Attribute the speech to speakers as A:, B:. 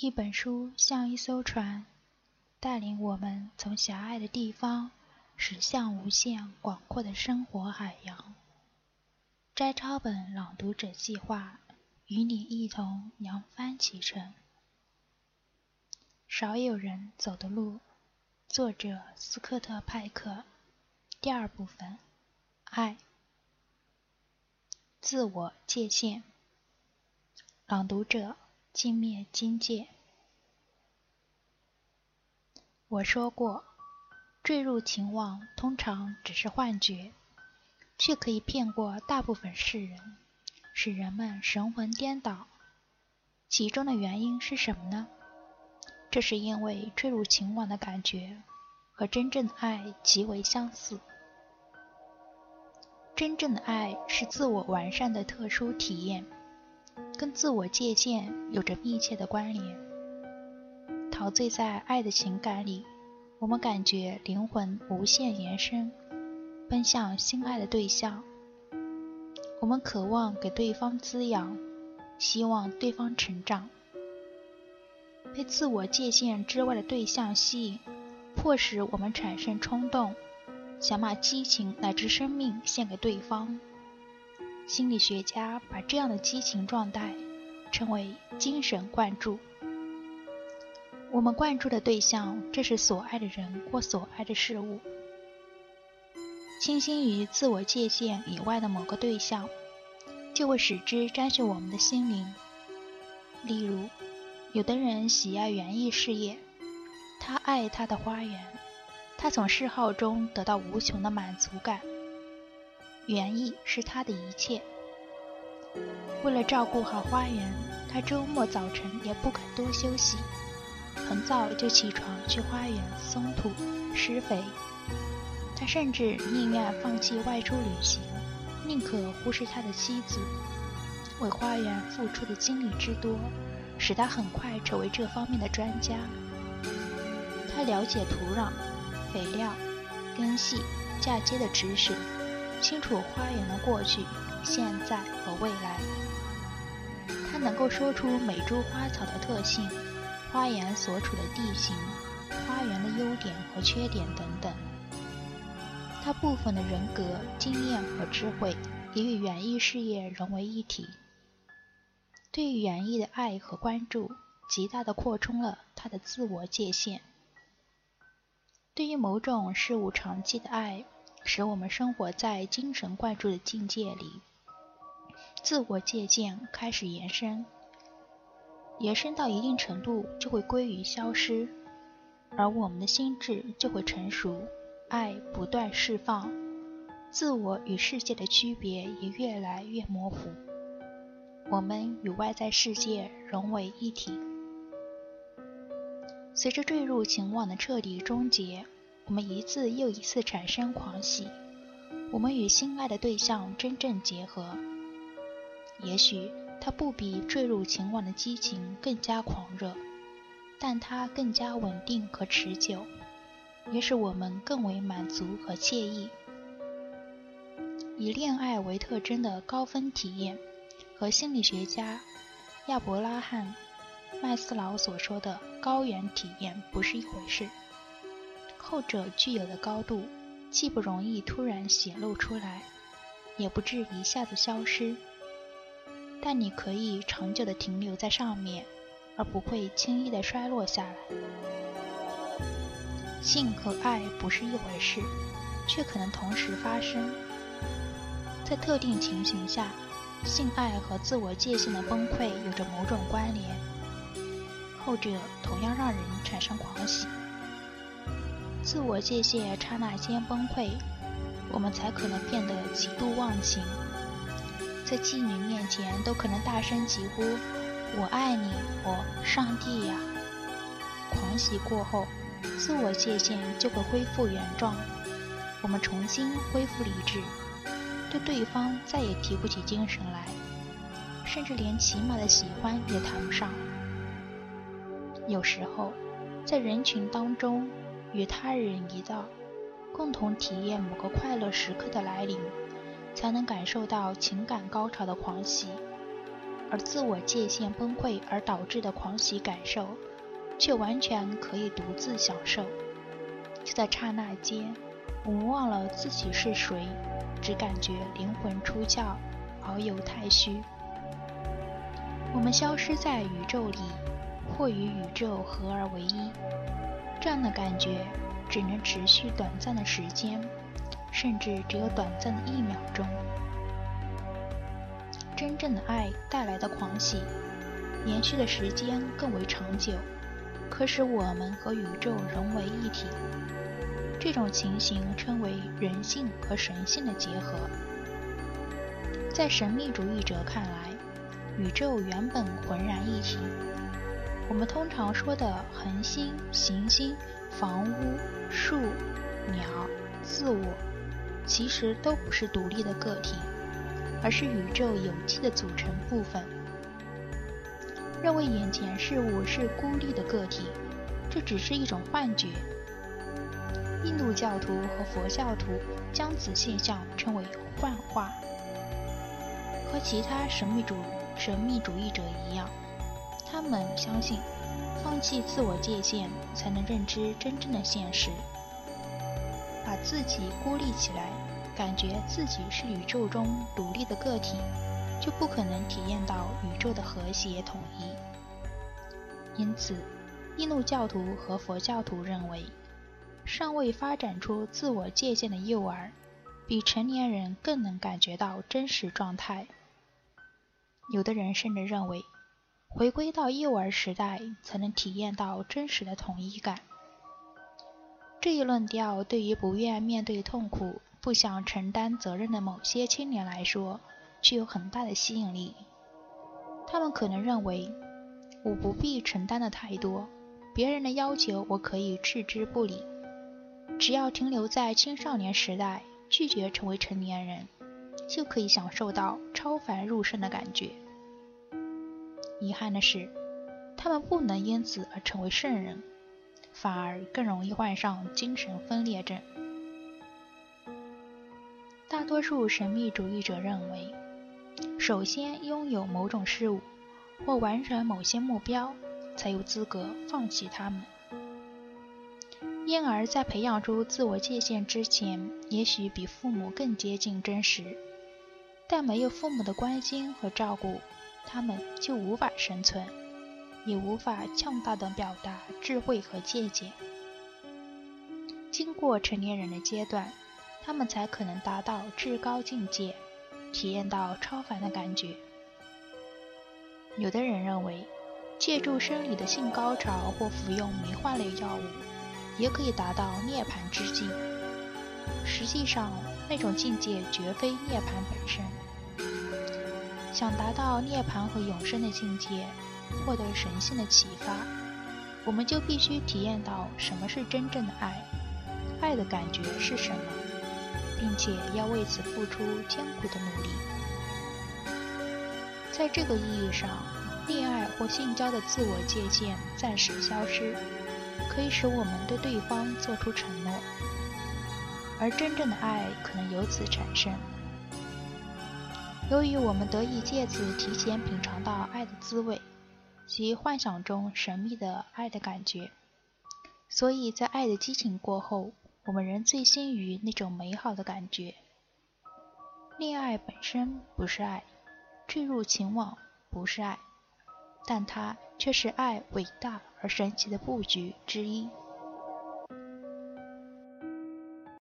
A: 一本书像一艘船，带领我们从狭隘的地方驶向无限广阔的生活海洋。摘抄本朗读者计划与你一同扬帆启程。少有人走的路，作者斯科特·派克。第二部分，爱，自我界限。朗读者。镜灭金界。我说过，坠入情网通常只是幻觉，却可以骗过大部分世人，使人们神魂颠倒。其中的原因是什么呢？这是因为坠入情网的感觉和真正的爱极为相似。真正的爱是自我完善的特殊体验。跟自我界限有着密切的关联。陶醉在爱的情感里，我们感觉灵魂无限延伸，奔向心爱的对象。我们渴望给对方滋养，希望对方成长。被自我界限之外的对象吸引，迫使我们产生冲动，想把激情乃至生命献给对方。心理学家把这样的激情状态称为精神灌注。我们灌注的对象，这是所爱的人或所爱的事物。倾心于自我界限以外的某个对象，就会使之沾血我们的心灵。例如，有的人喜爱园艺事业，他爱他的花园，他从嗜好中得到无穷的满足感。园艺是他的一切。为了照顾好花园，他周末早晨也不肯多休息，很早就起床去花园松土、施肥。他甚至宁愿放弃外出旅行，宁可忽视他的妻子。为花园付出的精力之多，使他很快成为这方面的专家。他了解土壤、肥料、根系、嫁接的知识。清楚花园的过去、现在和未来。他能够说出每株花草的特性、花园所处的地形、花园的优点和缺点等等。他部分的人格、经验和智慧也与园艺事业融为一体。对于园艺的爱和关注，极大地扩充了他的自我界限。对于某种事物长期的爱。使我们生活在精神灌注的境界里，自我界限开始延伸，延伸到一定程度就会归于消失，而我们的心智就会成熟，爱不断释放，自我与世界的区别也越来越模糊，我们与外在世界融为一体。随着坠入情网的彻底终结。我们一次又一次产生狂喜，我们与心爱的对象真正结合。也许它不比坠入情网的激情更加狂热，但它更加稳定和持久，也使我们更为满足和惬意。以恋爱为特征的高分体验，和心理学家亚伯拉罕·麦斯劳所说的高原体验不是一回事。后者具有的高度，既不容易突然显露出来，也不至一下子消失。但你可以长久地停留在上面，而不会轻易地衰落下来。性和爱不是一回事，却可能同时发生。在特定情形下，性爱和自我界限的崩溃有着某种关联，后者同样让人产生狂喜。自我界限刹那间崩溃，我们才可能变得极度忘情，在妓女面前都可能大声疾呼“我爱你，我上帝呀！”狂喜过后，自我界限就会恢复原状，我们重新恢复理智，对对方再也提不起精神来，甚至连起码的喜欢也谈不上。有时候，在人群当中。与他人一道，共同体验某个快乐时刻的来临，才能感受到情感高潮的狂喜。而自我界限崩溃而导致的狂喜感受，却完全可以独自享受。就在刹那间，我们忘了自己是谁，只感觉灵魂出窍，遨游太虚。我们消失在宇宙里，或与宇宙合而为一。这样的感觉只能持续短暂的时间，甚至只有短暂的一秒钟。真正的爱带来的狂喜，延续的时间更为长久，可使我们和宇宙融为一体。这种情形称为人性和神性的结合。在神秘主义者看来，宇宙原本浑然一体。我们通常说的恒星、行星、房屋、树、鸟、自我，其实都不是独立的个体，而是宇宙有机的组成部分。认为眼前事物是孤立的个体，这只是一种幻觉。印度教徒和佛教徒将此现象称为幻化。和其他神秘主神秘主义者一样，他们相信，放弃自我界限才能认知真正的现实。自己孤立起来，感觉自己是宇宙中独立的个体，就不可能体验到宇宙的和谐统一。因此，印度教徒和佛教徒认为，尚未发展出自我界限的幼儿，比成年人更能感觉到真实状态。有的人甚至认为，回归到幼儿时代才能体验到真实的统一感。这一论调对于不愿面对痛苦、不想承担责任的某些青年来说，具有很大的吸引力。他们可能认为，我不必承担的太多，别人的要求我可以置之不理，只要停留在青少年时代，拒绝成为成年人。就可以享受到超凡入圣的感觉。遗憾的是，他们不能因此而成为圣人，反而更容易患上精神分裂症。大多数神秘主义者认为，首先拥有某种事物或完成某些目标，才有资格放弃它们。因而在培养出自我界限之前，也许比父母更接近真实。但没有父母的关心和照顾，他们就无法生存，也无法强大的表达智慧和见解。经过成年人的阶段，他们才可能达到至高境界，体验到超凡的感觉。有的人认为，借助生理的性高潮或服用迷幻类药物，也可以达到涅槃之境。实际上，那种境界绝非涅槃本身。想达到涅槃和永生的境界，获得神性的启发，我们就必须体验到什么是真正的爱，爱的感觉是什么，并且要为此付出艰苦的努力。在这个意义上，恋爱或性交的自我界限暂时消失，可以使我们对对方做出承诺。而真正的爱可能由此产生。由于我们得以借此提前品尝到爱的滋味，及幻想中神秘的爱的感觉，所以在爱的激情过后，我们仍醉心于那种美好的感觉。恋爱本身不是爱，坠入情网不是爱，但它却是爱伟大而神奇的布局之一。